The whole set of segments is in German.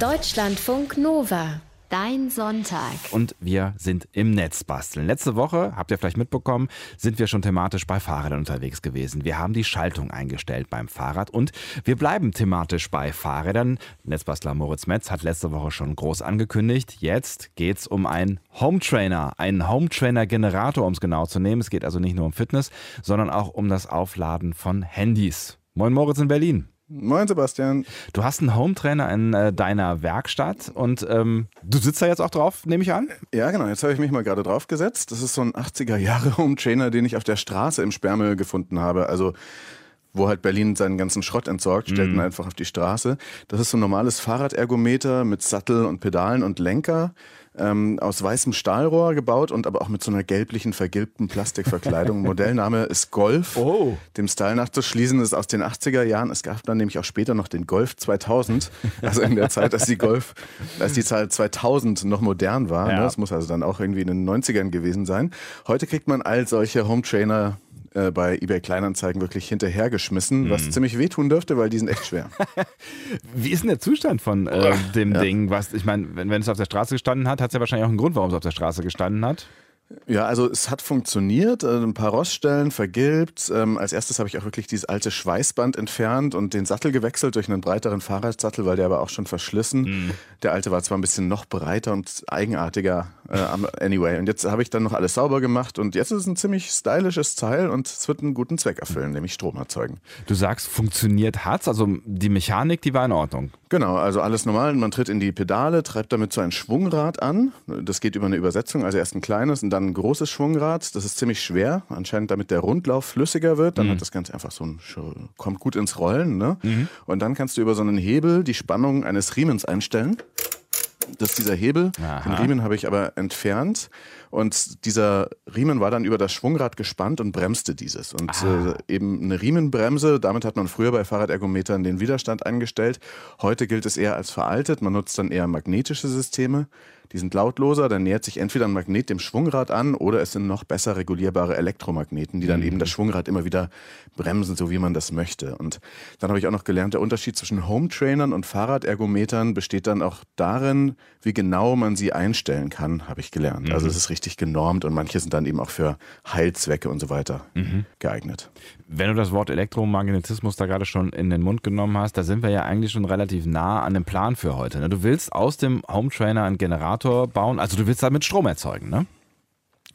Deutschlandfunk Nova. Dein Sonntag. Und wir sind im Netz basteln. Letzte Woche, habt ihr vielleicht mitbekommen, sind wir schon thematisch bei Fahrrädern unterwegs gewesen. Wir haben die Schaltung eingestellt beim Fahrrad und wir bleiben thematisch bei Fahrrädern. Netzbastler Moritz Metz hat letzte Woche schon groß angekündigt. Jetzt geht es um einen Home Trainer, einen Home Trainer Generator, um es genau zu nehmen. Es geht also nicht nur um Fitness, sondern auch um das Aufladen von Handys. Moin Moritz in Berlin. Moin Sebastian. Du hast einen Home-Trainer in äh, deiner Werkstatt und ähm, du sitzt da jetzt auch drauf, nehme ich an? Ja, genau. Jetzt habe ich mich mal gerade drauf gesetzt. Das ist so ein 80er-Jahre Home-Trainer, den ich auf der Straße im Sperrmüll gefunden habe. Also wo halt Berlin seinen ganzen Schrott entsorgt, stellt ihn mhm. einfach auf die Straße. Das ist so ein normales Fahrradergometer mit Sattel und Pedalen und Lenker ähm, aus weißem Stahlrohr gebaut und aber auch mit so einer gelblichen, vergilbten Plastikverkleidung. Modellname ist Golf. Oh. Dem Style nachzuschließen ist aus den 80er Jahren. Es gab dann nämlich auch später noch den Golf 2000. Also in der Zeit, als die Golf, als die Zahl 2000 noch modern war. Ja. Ne? Das muss also dann auch irgendwie in den 90ern gewesen sein. Heute kriegt man all solche Home Trainer äh, bei eBay Kleinanzeigen wirklich hinterhergeschmissen, mhm. was ziemlich wehtun dürfte, weil die sind echt schwer. Wie ist denn der Zustand von äh, dem ja. Ding? Was, ich meine, wenn, wenn es auf der Straße gestanden hat, hat es ja wahrscheinlich auch einen Grund, warum es auf der Straße gestanden hat. Ja, also es hat funktioniert, äh, ein paar Roststellen vergilbt. Ähm, als erstes habe ich auch wirklich dieses alte Schweißband entfernt und den Sattel gewechselt durch einen breiteren Fahrradsattel, weil der aber auch schon verschlissen. Mhm. Der alte war zwar ein bisschen noch breiter und eigenartiger, äh, anyway. Und jetzt habe ich dann noch alles sauber gemacht und jetzt ist es ein ziemlich stylisches Teil und es wird einen guten Zweck erfüllen, nämlich Strom erzeugen. Du sagst, funktioniert hat's, also die Mechanik, die war in Ordnung. Genau, also alles normal. Man tritt in die Pedale, treibt damit so ein Schwungrad an. Das geht über eine Übersetzung, also erst ein kleines und dann ein großes Schwungrad. Das ist ziemlich schwer, anscheinend damit der Rundlauf flüssiger wird. Dann mhm. hat das Ganze einfach so ein, kommt gut ins Rollen. Ne? Mhm. Und dann kannst du über so einen Hebel die Spannung eines Riemens einstellen. Das ist dieser Hebel. Aha. Den Riemen habe ich aber entfernt. Und dieser Riemen war dann über das Schwungrad gespannt und bremste dieses. Und äh, eben eine Riemenbremse, damit hat man früher bei Fahrradergometern den Widerstand eingestellt. Heute gilt es eher als veraltet. Man nutzt dann eher magnetische Systeme. Die sind lautloser, dann nähert sich entweder ein Magnet dem Schwungrad an oder es sind noch besser regulierbare Elektromagneten, die dann mhm. eben das Schwungrad immer wieder bremsen, so wie man das möchte. Und dann habe ich auch noch gelernt, der Unterschied zwischen Home-Trainern und Fahrradergometern besteht dann auch darin, wie genau man sie einstellen kann, habe ich gelernt. Also mhm. Also es ist richtig genormt und manche sind dann eben auch für Heilzwecke und so weiter mhm. geeignet. Wenn du das Wort Elektromagnetismus da gerade schon in den Mund genommen hast, da sind wir ja eigentlich schon relativ nah an dem Plan für heute. Ne? Du willst aus dem Home Trainer einen Generator bauen, also du willst damit Strom erzeugen, ne?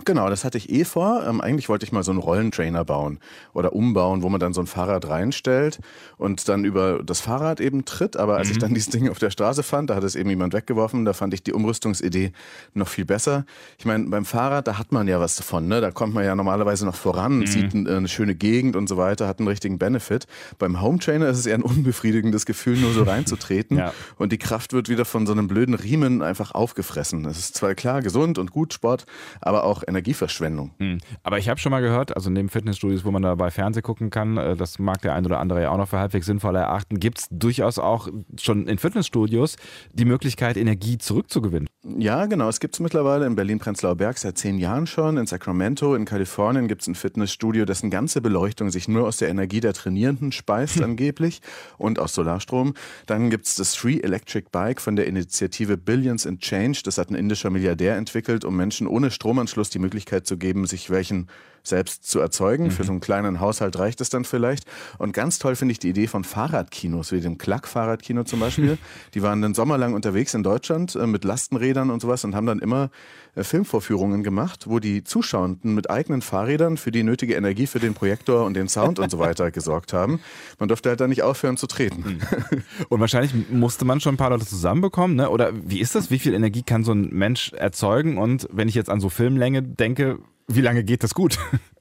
Genau, das hatte ich eh vor. Ähm, eigentlich wollte ich mal so einen Rollentrainer bauen oder umbauen, wo man dann so ein Fahrrad reinstellt und dann über das Fahrrad eben tritt. Aber als mhm. ich dann dieses Ding auf der Straße fand, da hat es eben jemand weggeworfen, da fand ich die Umrüstungsidee noch viel besser. Ich meine, beim Fahrrad, da hat man ja was davon. Ne? Da kommt man ja normalerweise noch voran, mhm. sieht eine, eine schöne Gegend und so weiter, hat einen richtigen Benefit. Beim Home Trainer ist es eher ein unbefriedigendes Gefühl, nur so reinzutreten. ja. Und die Kraft wird wieder von so einem blöden Riemen einfach aufgefressen. Das ist zwar klar gesund und gut Sport, aber auch Energieverschwendung. Hm. Aber ich habe schon mal gehört, also neben Fitnessstudios, wo man da bei Fernsehen gucken kann, äh, das mag der ein oder andere ja auch noch für halbwegs sinnvoll erachten, gibt es durchaus auch schon in Fitnessstudios die Möglichkeit, Energie zurückzugewinnen. Ja, genau. Es gibt es mittlerweile in Berlin-Prenzlauer Berg seit zehn Jahren schon. In Sacramento, in Kalifornien gibt es ein Fitnessstudio, dessen ganze Beleuchtung sich nur aus der Energie der Trainierenden speist, angeblich, und aus Solarstrom. Dann gibt es das Free Electric Bike von der Initiative Billions in Change. Das hat ein indischer Milliardär entwickelt, um Menschen ohne Stromanschluss die Möglichkeit zu geben, sich welchen selbst zu erzeugen. Mhm. Für so einen kleinen Haushalt reicht es dann vielleicht. Und ganz toll finde ich die Idee von Fahrradkinos, wie dem Klack-Fahrradkino zum Beispiel. die waren den Sommer lang unterwegs in Deutschland äh, mit Lastenrädern und sowas und haben dann immer äh, Filmvorführungen gemacht, wo die Zuschauenden mit eigenen Fahrrädern für die nötige Energie für den Projektor und den Sound und so weiter gesorgt haben. Man durfte halt dann nicht aufhören zu treten. Mhm. Und wahrscheinlich musste man schon ein paar Leute zusammenbekommen, ne? Oder wie ist das? Wie viel Energie kann so ein Mensch erzeugen? Und wenn ich jetzt an so Filmlänge denke, wie lange geht das gut?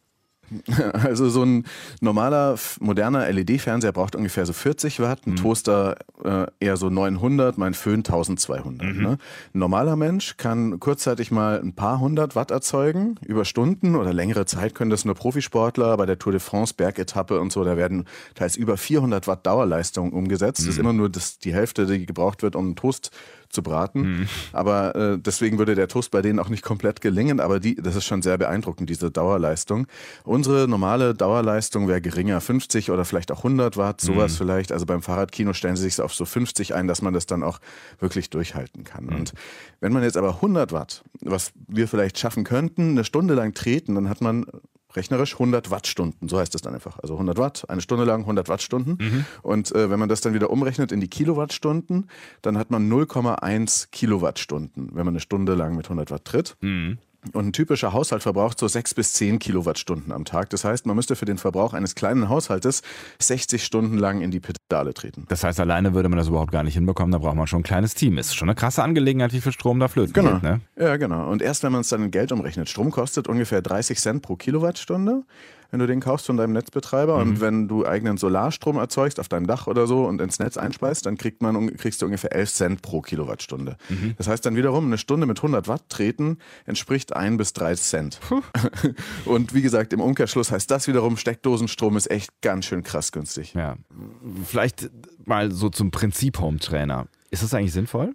Also so ein normaler, moderner LED-Fernseher braucht ungefähr so 40 Watt, ein mhm. Toaster äh, eher so 900, mein Föhn 1200. Mhm. Ne? Ein normaler Mensch kann kurzzeitig mal ein paar hundert Watt erzeugen, über Stunden oder längere Zeit können das nur Profisportler, bei der Tour de France Bergetappe und so, da werden teils über 400 Watt Dauerleistung umgesetzt. Mhm. Das ist mhm. immer nur das, die Hälfte, die gebraucht wird, um einen Toast zu braten. Mhm. Aber äh, deswegen würde der Toast bei denen auch nicht komplett gelingen. Aber die, das ist schon sehr beeindruckend, diese Dauerleistung. Unsere normale Dauerleistung wäre geringer, 50 oder vielleicht auch 100 Watt, sowas mhm. vielleicht. Also beim Fahrradkino stellen sie sich auf so 50 ein, dass man das dann auch wirklich durchhalten kann. Mhm. Und wenn man jetzt aber 100 Watt, was wir vielleicht schaffen könnten, eine Stunde lang treten, dann hat man rechnerisch 100 Wattstunden, so heißt es dann einfach. Also 100 Watt, eine Stunde lang 100 Wattstunden. Mhm. Und äh, wenn man das dann wieder umrechnet in die Kilowattstunden, dann hat man 0,1 Kilowattstunden, wenn man eine Stunde lang mit 100 Watt tritt. Mhm. Und ein typischer Haushalt verbraucht so sechs bis zehn Kilowattstunden am Tag. Das heißt, man müsste für den Verbrauch eines kleinen Haushaltes 60 Stunden lang in die Pedale treten. Das heißt, alleine würde man das überhaupt gar nicht hinbekommen. Da braucht man schon ein kleines Team. Ist schon eine krasse Angelegenheit, wie viel Strom da flöten genau. geht. Ne? Ja, genau. Und erst wenn man es dann in Geld umrechnet. Strom kostet ungefähr 30 Cent pro Kilowattstunde wenn du den kaufst von deinem Netzbetreiber. Mhm. Und wenn du eigenen Solarstrom erzeugst auf deinem Dach oder so und ins Netz einspeist, dann kriegt man, kriegst du ungefähr 11 Cent pro Kilowattstunde. Mhm. Das heißt dann wiederum, eine Stunde mit 100 Watt treten entspricht 1 bis 3 Cent. und wie gesagt, im Umkehrschluss heißt das wiederum, Steckdosenstrom ist echt ganz schön krass günstig. Ja. Vielleicht mal so zum Prinzip Home Trainer. Ist das eigentlich sinnvoll?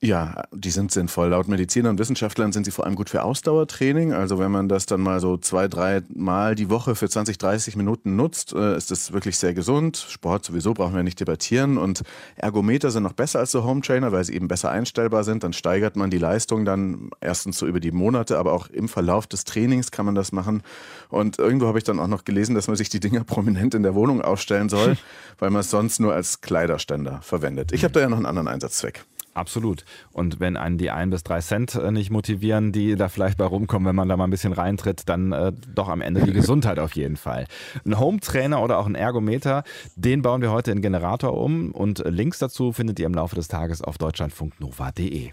Ja, die sind sinnvoll. Laut Medizinern und Wissenschaftlern sind sie vor allem gut für Ausdauertraining. Also wenn man das dann mal so zwei, drei Mal die Woche für 20, 30 Minuten nutzt, äh, ist das wirklich sehr gesund. Sport sowieso brauchen wir nicht debattieren. Und Ergometer sind noch besser als so Home Trainer, weil sie eben besser einstellbar sind. Dann steigert man die Leistung dann erstens so über die Monate, aber auch im Verlauf des Trainings kann man das machen. Und irgendwo habe ich dann auch noch gelesen, dass man sich die Dinger prominent in der Wohnung aufstellen soll, weil man es sonst nur als Kleiderständer verwendet. Ich habe da ja noch einen anderen Einsatzzweck. Absolut. Und wenn einen die ein bis drei Cent äh, nicht motivieren, die da vielleicht bei rumkommen, wenn man da mal ein bisschen reintritt, dann äh, doch am Ende die Gesundheit auf jeden Fall. Ein Home-Trainer oder auch ein Ergometer, den bauen wir heute in Generator um und Links dazu findet ihr im Laufe des Tages auf deutschlandfunknova.de.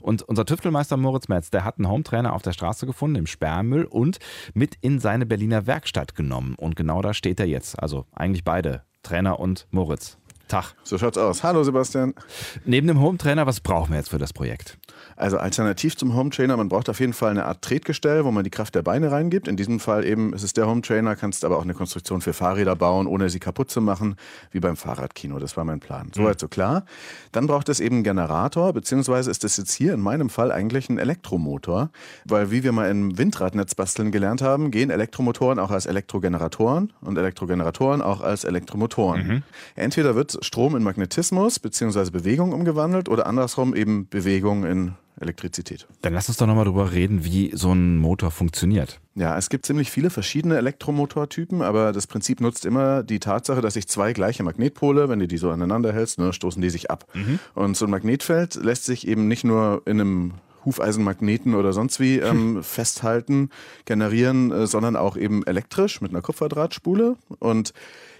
Und unser Tüftelmeister Moritz Metz, der hat einen Home-Trainer auf der Straße gefunden, im Sperrmüll und mit in seine Berliner Werkstatt genommen. Und genau da steht er jetzt. Also eigentlich beide, Trainer und Moritz. Tag. So schaut's aus. Hallo Sebastian. Neben dem Home Trainer, was brauchen wir jetzt für das Projekt? Also alternativ zum Home Trainer, man braucht auf jeden Fall eine Art Tretgestell, wo man die Kraft der Beine reingibt. In diesem Fall eben ist es der Home Trainer, kannst aber auch eine Konstruktion für Fahrräder bauen, ohne sie kaputt zu machen, wie beim Fahrradkino. Das war mein Plan. Soweit so klar. Dann braucht es eben einen Generator, beziehungsweise ist es jetzt hier in meinem Fall eigentlich ein Elektromotor, weil wie wir mal im Windradnetz basteln gelernt haben, gehen Elektromotoren auch als Elektrogeneratoren und Elektrogeneratoren auch als Elektromotoren. Mhm. Entweder wird Strom in Magnetismus bzw. Bewegung umgewandelt oder andersrum eben Bewegung in Elektrizität. Dann lass uns doch nochmal drüber reden, wie so ein Motor funktioniert. Ja, es gibt ziemlich viele verschiedene Elektromotortypen, aber das Prinzip nutzt immer die Tatsache, dass sich zwei gleiche Magnetpole, wenn du die so aneinander hältst, ne, stoßen die sich ab. Mhm. Und so ein Magnetfeld lässt sich eben nicht nur in einem Hufeisenmagneten oder sonst wie ähm, festhalten, generieren, äh, sondern auch eben elektrisch mit einer Kupferdrahtspule. Und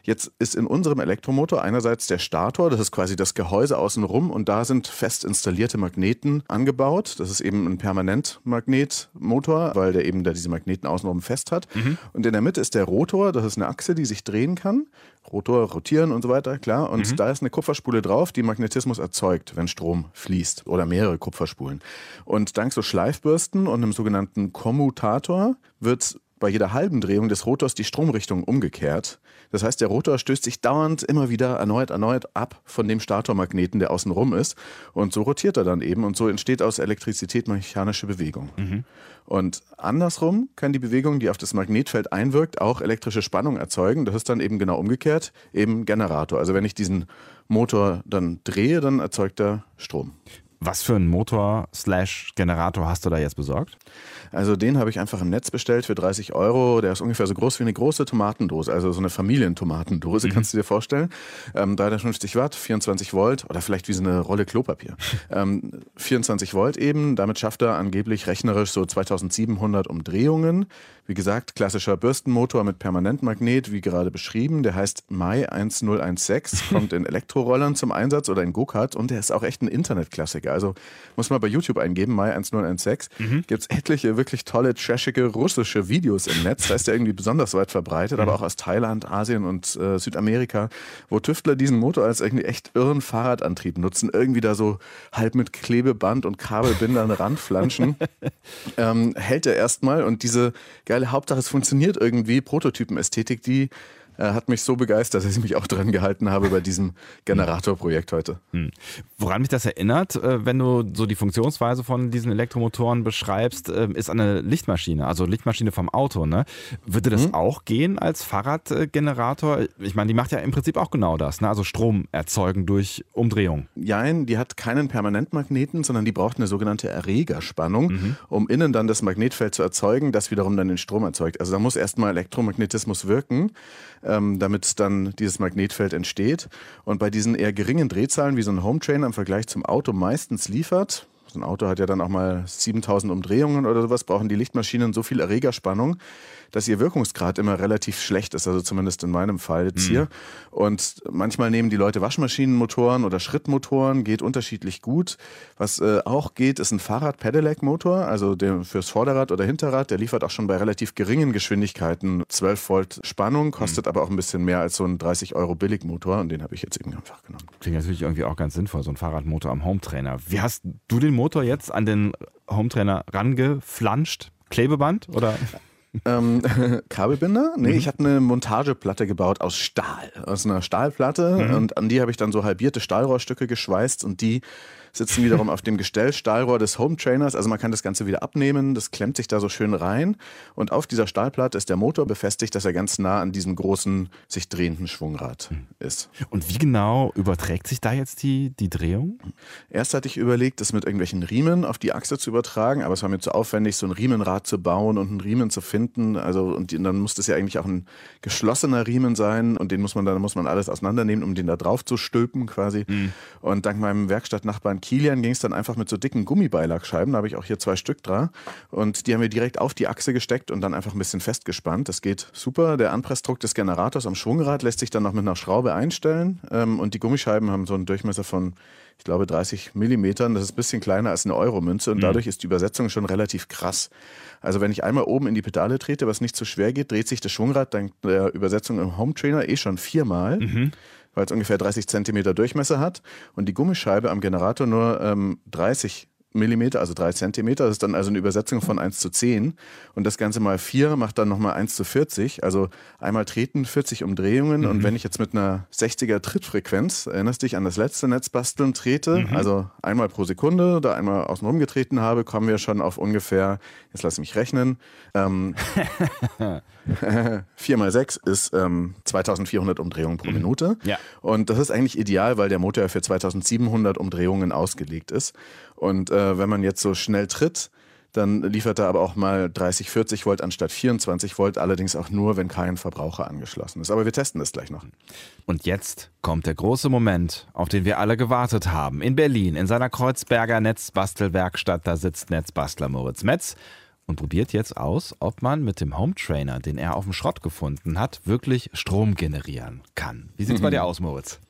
Jetzt ist in unserem Elektromotor einerseits der Stator, das ist quasi das Gehäuse außenrum und da sind fest installierte Magneten angebaut. Das ist eben ein Permanentmagnetmotor, weil der eben da diese Magneten außenrum fest hat. Mhm. Und in der Mitte ist der Rotor, das ist eine Achse, die sich drehen kann. Rotor rotieren und so weiter, klar. Und mhm. da ist eine Kupferspule drauf, die Magnetismus erzeugt, wenn Strom fließt oder mehrere Kupferspulen. Und dank so Schleifbürsten und einem sogenannten Kommutator wird bei jeder halben Drehung des Rotors die Stromrichtung umgekehrt. Das heißt, der Rotor stößt sich dauernd immer wieder erneut, erneut ab von dem Statormagneten, der außen rum ist. Und so rotiert er dann eben und so entsteht aus Elektrizität mechanische Bewegung. Mhm. Und andersrum kann die Bewegung, die auf das Magnetfeld einwirkt, auch elektrische Spannung erzeugen. Das ist dann eben genau umgekehrt, eben Generator. Also wenn ich diesen Motor dann drehe, dann erzeugt er Strom. Was für einen Motor slash Generator hast du da jetzt besorgt? Also den habe ich einfach im Netz bestellt für 30 Euro. Der ist ungefähr so groß wie eine große Tomatendose, also so eine Familientomatendose, mhm. kannst du dir vorstellen. Ähm, 350 Watt, 24 Volt oder vielleicht wie so eine Rolle Klopapier. ähm, 24 Volt eben, damit schafft er angeblich rechnerisch so 2700 Umdrehungen. Wie gesagt, klassischer Bürstenmotor mit Permanentmagnet, wie gerade beschrieben. Der heißt Mai 1016, kommt in Elektrorollern zum Einsatz oder in Go-Kart und der ist auch echt ein Internetklassiker. Also muss man bei YouTube eingeben, Mai 1016. Mhm. Gibt es etliche wirklich tolle, trashige russische Videos im Netz. Da ist der irgendwie besonders weit verbreitet, mhm. aber auch aus Thailand, Asien und äh, Südamerika, wo Tüftler diesen Motor als irgendwie echt irren Fahrradantrieb nutzen. Irgendwie da so halb mit Klebeband und Kabelbindern ranflanschen. ähm, hält er erstmal und diese geile Hauptsache, es funktioniert irgendwie, Prototypenästhetik, die hat mich so begeistert, dass ich mich auch dran gehalten habe bei diesem Generatorprojekt heute. Hm. Woran mich das erinnert, äh, wenn du so die Funktionsweise von diesen Elektromotoren beschreibst, äh, ist eine Lichtmaschine, also Lichtmaschine vom Auto. Ne? Würde das hm. auch gehen als Fahrradgenerator? Ich meine, die macht ja im Prinzip auch genau das, ne? also Strom erzeugen durch Umdrehung. Nein, die hat keinen Permanentmagneten, sondern die braucht eine sogenannte Erregerspannung, mhm. um innen dann das Magnetfeld zu erzeugen, das wiederum dann den Strom erzeugt. Also da muss erstmal Elektromagnetismus wirken ähm, damit dann dieses Magnetfeld entsteht. Und bei diesen eher geringen Drehzahlen, wie so ein Home Trainer im Vergleich zum Auto meistens liefert, so ein Auto hat ja dann auch mal 7000 Umdrehungen oder sowas, brauchen die Lichtmaschinen so viel Erregerspannung, dass ihr Wirkungsgrad immer relativ schlecht ist, also zumindest in meinem Fall jetzt mhm. hier. Und manchmal nehmen die Leute Waschmaschinenmotoren oder Schrittmotoren, geht unterschiedlich gut. Was äh, auch geht, ist ein Fahrrad-Pedelec-Motor, also der fürs Vorderrad oder Hinterrad, der liefert auch schon bei relativ geringen Geschwindigkeiten 12 Volt Spannung, kostet mhm. aber auch ein bisschen mehr als so ein 30 Euro Billigmotor und den habe ich jetzt eben einfach genommen. Klingt natürlich irgendwie auch ganz sinnvoll, so ein Fahrradmotor am Hometrainer. Wie hast du den Motor jetzt an den Hometrainer rangeflanscht? Klebeband oder? ähm, Kabelbinder? Nee, mhm. ich habe eine Montageplatte gebaut aus Stahl, aus einer Stahlplatte mhm. und an die habe ich dann so halbierte Stahlrohrstücke geschweißt und die sitzen wiederum auf dem Gestellstahlrohr des Home Trainers. Also man kann das Ganze wieder abnehmen, das klemmt sich da so schön rein. Und auf dieser Stahlplatte ist der Motor befestigt, dass er ganz nah an diesem großen, sich drehenden Schwungrad hm. ist. Und wie genau überträgt sich da jetzt die, die Drehung? Erst hatte ich überlegt, das mit irgendwelchen Riemen auf die Achse zu übertragen, aber es war mir zu aufwendig, so ein Riemenrad zu bauen und einen Riemen zu finden. Also, und dann muss das ja eigentlich auch ein geschlossener Riemen sein und den muss man dann muss man alles auseinandernehmen, um den da drauf zu stülpen quasi. Mhm. Und dank meinem Werkstattnachbarn Kilian ging es dann einfach mit so dicken Gummibeilagscheiben. Da habe ich auch hier zwei Stück dran. Und die haben wir direkt auf die Achse gesteckt und dann einfach ein bisschen festgespannt. Das geht super. Der Anpressdruck des Generators am Schwungrad lässt sich dann noch mit einer Schraube einstellen. Ähm, und die Gummischeiben haben so einen Durchmesser von, ich glaube, 30 Millimetern. Das ist ein bisschen kleiner als eine Euromünze. Und mhm. dadurch ist die Übersetzung schon relativ krass. Also wenn ich einmal oben in die Pedale trete, was nicht zu schwer geht, dreht sich das Schwungrad dank der Übersetzung im Home Trainer eh schon viermal. Mhm weil es ungefähr 30 Zentimeter Durchmesser hat und die Gummischeibe am Generator nur ähm, 30 Millimeter, also drei Zentimeter. Das ist dann also eine Übersetzung von 1 zu 10. Und das Ganze mal 4 macht dann nochmal 1 zu 40. Also einmal treten, 40 Umdrehungen. Mhm. Und wenn ich jetzt mit einer 60er Trittfrequenz, erinnerst dich an das letzte Netzbasteln, trete, mhm. also einmal pro Sekunde da einmal außenrum getreten habe, kommen wir schon auf ungefähr, jetzt lass mich rechnen, ähm, 4 mal 6 ist ähm, 2400 Umdrehungen pro mhm. Minute. Ja. Und das ist eigentlich ideal, weil der Motor ja für 2700 Umdrehungen ausgelegt ist. Und äh, wenn man jetzt so schnell tritt, dann liefert er aber auch mal 30, 40 Volt anstatt 24 Volt, allerdings auch nur, wenn kein Verbraucher angeschlossen ist. Aber wir testen das gleich noch. Und jetzt kommt der große Moment, auf den wir alle gewartet haben. In Berlin, in seiner Kreuzberger Netzbastelwerkstatt, da sitzt Netzbastler Moritz Metz und probiert jetzt aus, ob man mit dem Home Trainer, den er auf dem Schrott gefunden hat, wirklich Strom generieren kann. Wie sieht es mhm. bei dir aus, Moritz?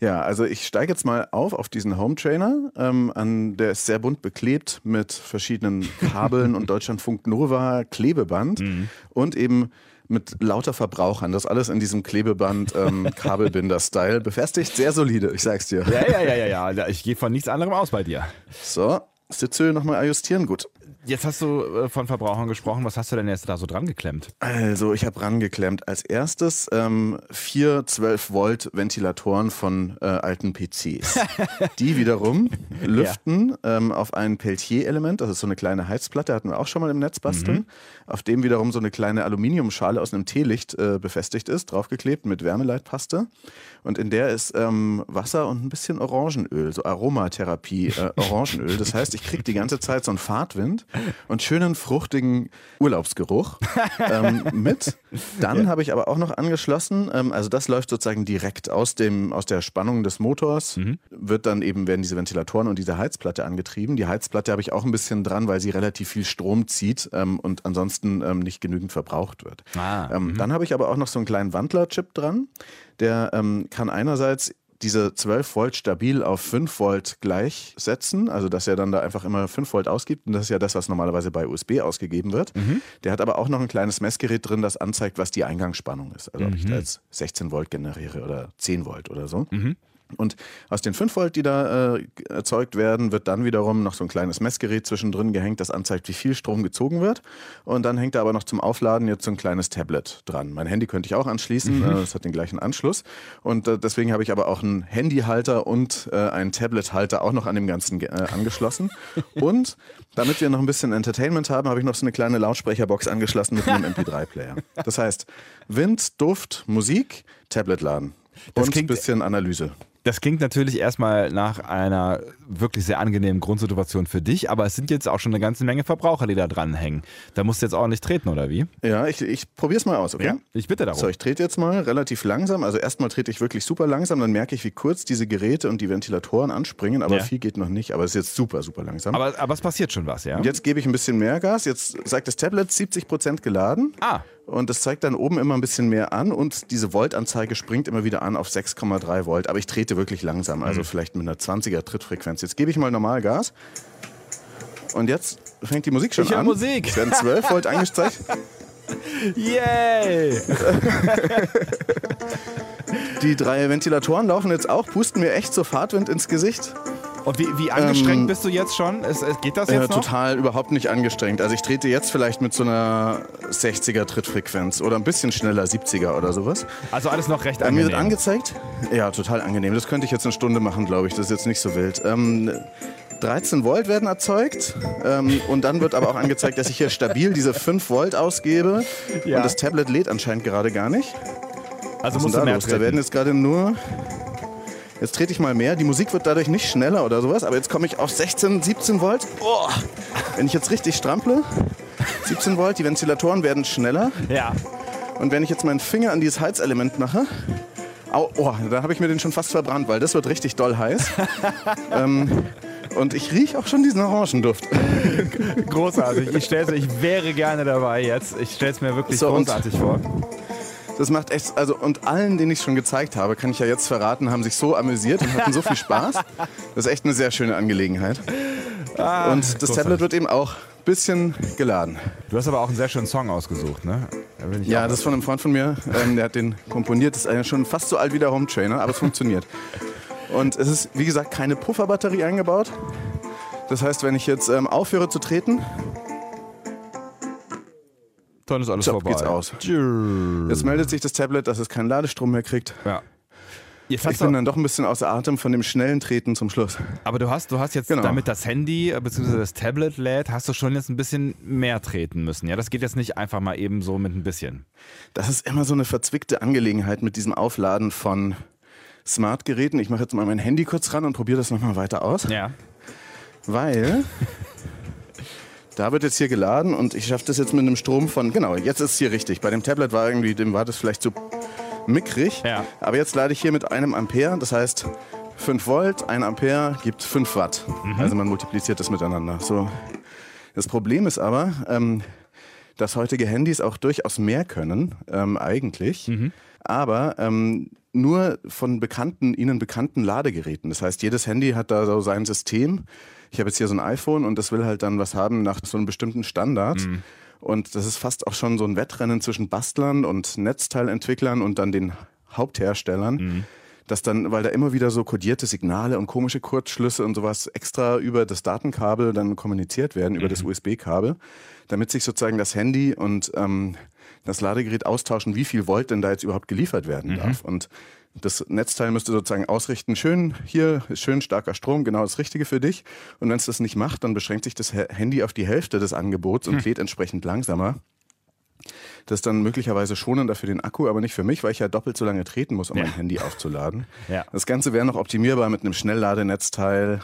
Ja, also ich steige jetzt mal auf auf diesen Home Trainer. Ähm, an, der ist sehr bunt beklebt mit verschiedenen Kabeln und Deutschlandfunk Nova Klebeband mhm. und eben mit lauter Verbrauchern. Das alles in diesem Klebeband ähm, Kabelbinder-Style befestigt. Sehr solide, ich sag's dir. Ja, ja, ja, ja, ja. Ich gehe von nichts anderem aus bei dir. So, Sitzhöhe nochmal ajustieren. Gut. Jetzt hast du äh, von Verbrauchern gesprochen. Was hast du denn jetzt da so dran geklemmt? Also, ich habe rangeklemmt. Als erstes ähm, vier 12 Volt Ventilatoren von äh, alten PCs. Die wiederum lüften ja. ähm, auf ein Peltier-Element. Das ist so eine kleine Heizplatte, hatten wir auch schon mal im Netz basteln. Mhm. Auf dem wiederum so eine kleine Aluminiumschale aus einem Teelicht äh, befestigt ist, draufgeklebt mit Wärmeleitpaste. Und in der ist ähm, Wasser und ein bisschen Orangenöl, so Aromatherapie äh, Orangenöl. Das heißt, ich kriege die ganze Zeit so einen Fahrtwind und schönen fruchtigen Urlaubsgeruch ähm, mit. Dann ja. habe ich aber auch noch angeschlossen, ähm, also das läuft sozusagen direkt aus, dem, aus der Spannung des Motors, mhm. wird dann eben, werden diese Ventilatoren und diese Heizplatte angetrieben. Die Heizplatte habe ich auch ein bisschen dran, weil sie relativ viel Strom zieht ähm, und ansonsten ähm, nicht genügend verbraucht wird. Ah, ähm, mhm. dann habe ich aber auch noch so einen kleinen Wandlerchip dran. Der ähm, kann einerseits diese 12 Volt stabil auf 5 Volt gleichsetzen, also dass er dann da einfach immer 5 Volt ausgibt und das ist ja das, was normalerweise bei USB ausgegeben wird. Mhm. Der hat aber auch noch ein kleines Messgerät drin, das anzeigt, was die Eingangsspannung ist. Also mhm. ob ich da mhm. jetzt 16 Volt generiere oder 10 Volt oder so. Mhm. Und aus den 5 Volt, die da äh, erzeugt werden, wird dann wiederum noch so ein kleines Messgerät zwischendrin gehängt, das anzeigt, wie viel Strom gezogen wird. Und dann hängt da aber noch zum Aufladen jetzt so ein kleines Tablet dran. Mein Handy könnte ich auch anschließen, mhm. äh, das hat den gleichen Anschluss. Und äh, deswegen habe ich aber auch einen Handyhalter und äh, einen Tablethalter auch noch an dem Ganzen äh, angeschlossen. und damit wir noch ein bisschen Entertainment haben, habe ich noch so eine kleine Lautsprecherbox angeschlossen mit einem MP3-Player. Das heißt, Wind, Duft, Musik, Tablet laden. Das und ein bisschen Analyse. Das klingt natürlich erstmal nach einer wirklich sehr angenehmen Grundsituation für dich, aber es sind jetzt auch schon eine ganze Menge Verbraucher, die da dranhängen. Da musst du jetzt ordentlich treten, oder wie? Ja, ich, ich probiere es mal aus, okay? Ja, ich bitte darum. So, ich trete jetzt mal relativ langsam. Also erstmal trete ich wirklich super langsam, dann merke ich, wie kurz diese Geräte und die Ventilatoren anspringen, aber ja. viel geht noch nicht. Aber es ist jetzt super, super langsam. Aber, aber es passiert schon was, ja? Und jetzt gebe ich ein bisschen mehr Gas. Jetzt sagt das Tablet 70% geladen. Ah. Und das zeigt dann oben immer ein bisschen mehr an und diese Voltanzeige springt immer wieder an auf 6,3 Volt. Aber ich trete wirklich langsam, also mhm. vielleicht mit einer 20er Trittfrequenz. Jetzt gebe ich mal normal Gas. Und jetzt fängt die Musik schon ich an. Musik. Es werden 12 Volt angezeigt. Yay! die drei Ventilatoren laufen jetzt auch, pusten mir echt so Fahrtwind ins Gesicht. Und wie, wie angestrengt ähm, bist du jetzt schon? Es, es, geht das jetzt äh, noch? Total überhaupt nicht angestrengt. Also ich trete jetzt vielleicht mit so einer 60er Trittfrequenz oder ein bisschen schneller, 70er oder sowas. Also alles noch recht äh, angenehm. Mir wird angezeigt? Ja, total angenehm. Das könnte ich jetzt eine Stunde machen, glaube ich. Das ist jetzt nicht so wild. Ähm, 13 Volt werden erzeugt ähm, und dann wird aber auch angezeigt, dass ich hier stabil diese 5 Volt ausgebe ja. und das Tablet lädt anscheinend gerade gar nicht. Also du mehr los? Da werden jetzt gerade nur Jetzt trete ich mal mehr. Die Musik wird dadurch nicht schneller oder sowas, aber jetzt komme ich auf 16, 17 Volt. Oh. Wenn ich jetzt richtig strample, 17 Volt, die Ventilatoren werden schneller. Ja. Und wenn ich jetzt meinen Finger an dieses Heizelement mache, au, oh, da habe ich mir den schon fast verbrannt, weil das wird richtig doll heiß. ähm, und ich rieche auch schon diesen Orangenduft. Großartig. Ich, ich wäre gerne dabei jetzt. Ich stelle es mir wirklich so, großartig vor. Das macht echt, also und allen, denen ich schon gezeigt habe, kann ich ja jetzt verraten, haben sich so amüsiert und hatten so viel Spaß. Das ist echt eine sehr schöne Angelegenheit. Ah, und das großartig. Tablet wird eben auch ein bisschen geladen. Du hast aber auch einen sehr schönen Song ausgesucht, ne? Da ja, das ist von einem Freund von mir. Ähm, der hat den komponiert. Das ist schon fast so alt wie der Home Trainer, aber es funktioniert. Und es ist, wie gesagt, keine Pufferbatterie eingebaut. Das heißt, wenn ich jetzt ähm, aufhöre zu treten, dann ist alles Job vorbei. geht's aus. Jetzt meldet sich das Tablet, dass es keinen Ladestrom mehr kriegt. Ja. ich bin dann doch ein bisschen außer Atem von dem schnellen Treten zum Schluss. Aber du hast, du hast jetzt, genau. damit das Handy äh, bzw. das Tablet lädt, hast du schon jetzt ein bisschen mehr treten müssen. Ja, das geht jetzt nicht einfach mal eben so mit ein bisschen. Das ist immer so eine verzwickte Angelegenheit mit diesem Aufladen von Smartgeräten. Ich mache jetzt mal mein Handy kurz ran und probiere das nochmal weiter aus. Ja. Weil da wird jetzt hier geladen und ich schaffe das jetzt mit einem Strom von, genau, jetzt ist es hier richtig. Bei dem Tablet war irgendwie, dem war das vielleicht zu mickrig. Ja. Aber jetzt lade ich hier mit einem Ampere, das heißt 5 Volt, 1 Ampere gibt 5 Watt. Mhm. Also man multipliziert das miteinander. So. Das Problem ist aber, ähm, dass heutige Handys auch durchaus mehr können, ähm, eigentlich. Mhm. Aber ähm, nur von bekannten, ihnen bekannten Ladegeräten. Das heißt, jedes Handy hat da so sein System ich habe jetzt hier so ein iPhone und das will halt dann was haben nach so einem bestimmten Standard. Mhm. Und das ist fast auch schon so ein Wettrennen zwischen Bastlern und Netzteilentwicklern und dann den Hauptherstellern. Mhm. Dass dann, weil da immer wieder so kodierte Signale und komische Kurzschlüsse und sowas extra über das Datenkabel dann kommuniziert werden, mhm. über das USB-Kabel, damit sich sozusagen das Handy und ähm, das Ladegerät austauschen, wie viel Volt denn da jetzt überhaupt geliefert werden mhm. darf. Und das Netzteil müsste sozusagen ausrichten, schön, hier ist schön starker Strom, genau das Richtige für dich. Und wenn es das nicht macht, dann beschränkt sich das Handy auf die Hälfte des Angebots und hm. lädt entsprechend langsamer. Das ist dann möglicherweise schonender für den Akku, aber nicht für mich, weil ich ja doppelt so lange treten muss, um ja. mein Handy aufzuladen. Ja. Das Ganze wäre noch optimierbar mit einem Schnellladenetzteil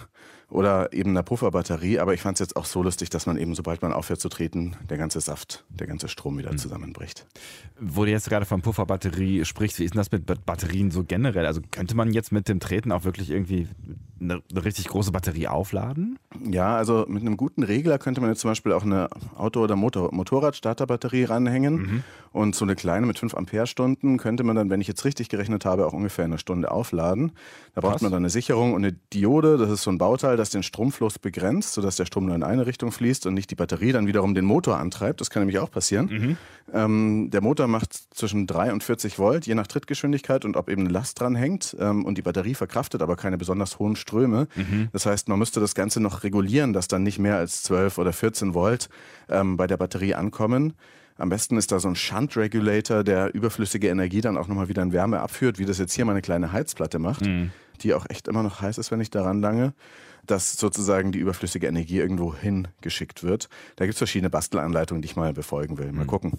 oder eben einer Pufferbatterie. Aber ich fand es jetzt auch so lustig, dass man eben, sobald man aufhört zu treten, der ganze Saft, der ganze Strom wieder mhm. zusammenbricht. Wo du jetzt gerade von Pufferbatterie sprichst, wie ist denn das mit Batterien so generell? Also könnte man jetzt mit dem Treten auch wirklich irgendwie eine, eine richtig große Batterie aufladen? Ja, also mit einem guten Regler könnte man jetzt zum Beispiel auch eine Auto- oder Motor Motorradstarterbatterie ranhängen. Mhm. Und so eine kleine mit 5 Ampere-Stunden könnte man dann, wenn ich jetzt richtig gerechnet habe, auch ungefähr eine Stunde aufladen. Da braucht Krass. man dann eine Sicherung und eine Diode. Das ist so ein Bauteil, das den Stromfluss begrenzt, sodass der Strom nur in eine Richtung fließt und nicht die Batterie dann wiederum den Motor antreibt. Das kann nämlich auch passieren. Mhm. Ähm, der Motor macht zwischen 3 und 40 Volt, je nach Trittgeschwindigkeit und ob eben eine Last dran hängt. Ähm, und die Batterie verkraftet aber keine besonders hohen Ströme. Mhm. Das heißt, man müsste das Ganze noch regulieren, dass dann nicht mehr als 12 oder 14 Volt ähm, bei der Batterie ankommen. Am besten ist da so ein Shunt-Regulator, der überflüssige Energie dann auch nochmal wieder in Wärme abführt, wie das jetzt hier meine kleine Heizplatte macht, mhm. die auch echt immer noch heiß ist, wenn ich daran lange dass sozusagen die überflüssige Energie irgendwo hingeschickt wird. Da gibt es verschiedene Bastelanleitungen, die ich mal befolgen will. Mal hm. gucken.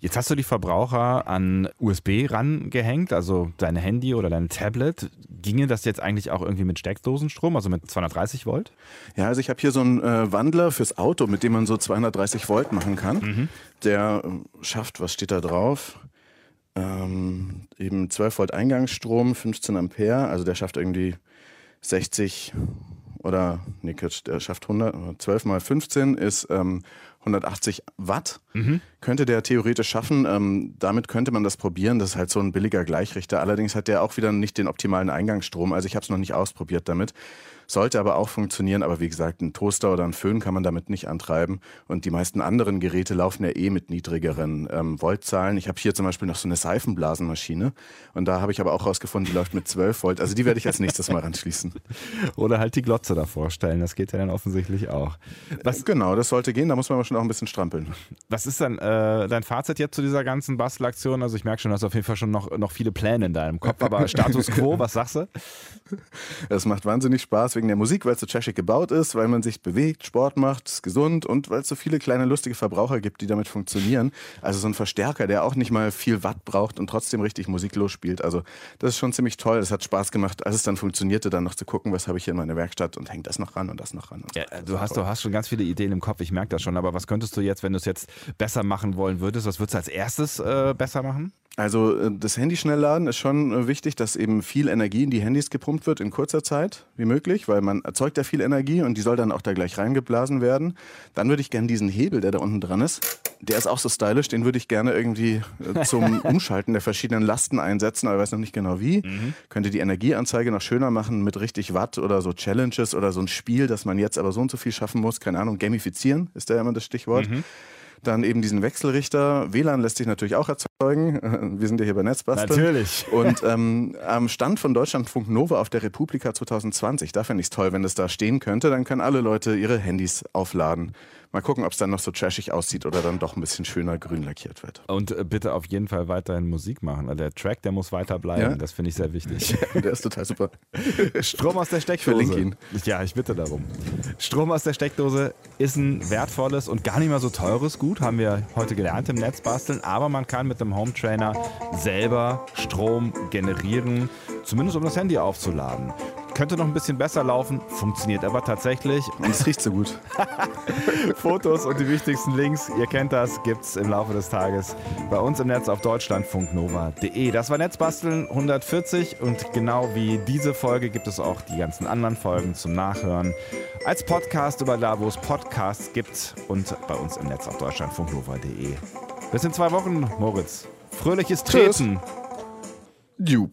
Jetzt hast du die Verbraucher an USB rangehängt, also dein Handy oder dein Tablet. Ginge das jetzt eigentlich auch irgendwie mit Steckdosenstrom, also mit 230 Volt? Ja, also ich habe hier so einen äh, Wandler fürs Auto, mit dem man so 230 Volt machen kann. Mhm. Der äh, schafft, was steht da drauf? Ähm, eben 12 Volt Eingangsstrom, 15 Ampere, also der schafft irgendwie 60 oder nee, der schafft 100, 12 mal 15 ist ähm, 180 Watt. Mhm. Könnte der theoretisch schaffen. Ähm, damit könnte man das probieren. Das ist halt so ein billiger Gleichrichter. Allerdings hat der auch wieder nicht den optimalen Eingangsstrom. Also ich habe es noch nicht ausprobiert damit. Sollte aber auch funktionieren, aber wie gesagt, ein Toaster oder ein Föhn kann man damit nicht antreiben. Und die meisten anderen Geräte laufen ja eh mit niedrigeren ähm, Voltzahlen. Ich habe hier zum Beispiel noch so eine Seifenblasenmaschine und da habe ich aber auch rausgefunden, die läuft mit 12 Volt. Also die werde ich als nächstes mal ranschließen. Oder halt die Glotze davor stellen, das geht ja dann offensichtlich auch. Was, genau, das sollte gehen, da muss man aber schon auch ein bisschen strampeln. Was ist dann äh, dein Fazit jetzt zu dieser ganzen Bastelaktion? Also ich merke schon, du hast auf jeden Fall schon noch, noch viele Pläne in deinem Kopf, aber Status Quo, was sagst du? Es macht wahnsinnig Spaß wegen der Musik, weil es so trashig gebaut ist, weil man sich bewegt, Sport macht, ist gesund und weil es so viele kleine lustige Verbraucher gibt, die damit funktionieren. Also so ein Verstärker, der auch nicht mal viel Watt braucht und trotzdem richtig musiklos spielt. Also das ist schon ziemlich toll. Es hat Spaß gemacht, als es dann funktionierte, dann noch zu gucken, was habe ich hier in meiner Werkstatt und hängt das noch ran und das noch ran. Ja, du, hast, du hast schon ganz viele Ideen im Kopf, ich merke das schon. Aber was könntest du jetzt, wenn du es jetzt besser machen wollen würdest, was würdest du als erstes äh, besser machen? Also äh, das Handy schnell laden ist schon äh, wichtig, dass eben viel Energie in die Handys gepumpt wird in kurzer Zeit wie möglich, weil man erzeugt ja viel Energie und die soll dann auch da gleich reingeblasen werden. Dann würde ich gerne diesen Hebel, der da unten dran ist, der ist auch so stylisch, den würde ich gerne irgendwie äh, zum Umschalten der verschiedenen Lasten einsetzen, aber ich weiß noch nicht genau wie. Mhm. Könnte die Energieanzeige noch schöner machen mit richtig Watt oder so Challenges oder so ein Spiel, dass man jetzt aber so und so viel schaffen muss. Keine Ahnung, gamifizieren ist da immer das Stichwort. Mhm. Dann eben diesen Wechselrichter. WLAN lässt sich natürlich auch erzeugen. Wir sind ja hier bei Netzbasteln. Natürlich. Und ähm, am Stand von Deutschlandfunk Nova auf der Republika 2020, da fände ich es toll, wenn das da stehen könnte. Dann können alle Leute ihre Handys aufladen. Mal gucken, ob es dann noch so trashig aussieht oder dann doch ein bisschen schöner grün lackiert wird. Und äh, bitte auf jeden Fall weiterhin Musik machen. Also der Track, der muss weiter bleiben. Ja? Das finde ich sehr wichtig. der ist total super. Strom aus der Steckdose. Verlink ihn. Ja, ich bitte darum. Strom aus der Steckdose ist ein wertvolles und gar nicht mal so teures Gut, haben wir heute gelernt im Netz basteln. Aber man kann mit dem Home Trainer selber Strom generieren, zumindest um das Handy aufzuladen. Könnte noch ein bisschen besser laufen, funktioniert aber tatsächlich. Und es riecht so gut. Fotos und die wichtigsten Links, ihr kennt das, gibt's im Laufe des Tages bei uns im Netz auf deutschlandfunknova.de. Das war Netzbasteln 140 und genau wie diese Folge gibt es auch die ganzen anderen Folgen zum Nachhören als Podcast über da, wo es Podcasts gibt und bei uns im Netz auf deutschlandfunknova.de. Bis in zwei Wochen, Moritz. Fröhliches Treten. Jup.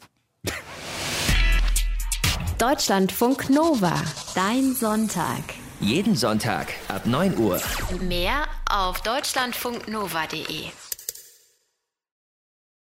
Deutschlandfunk Nova. Dein Sonntag. Jeden Sonntag ab 9 Uhr. Mehr auf deutschlandfunknova.de.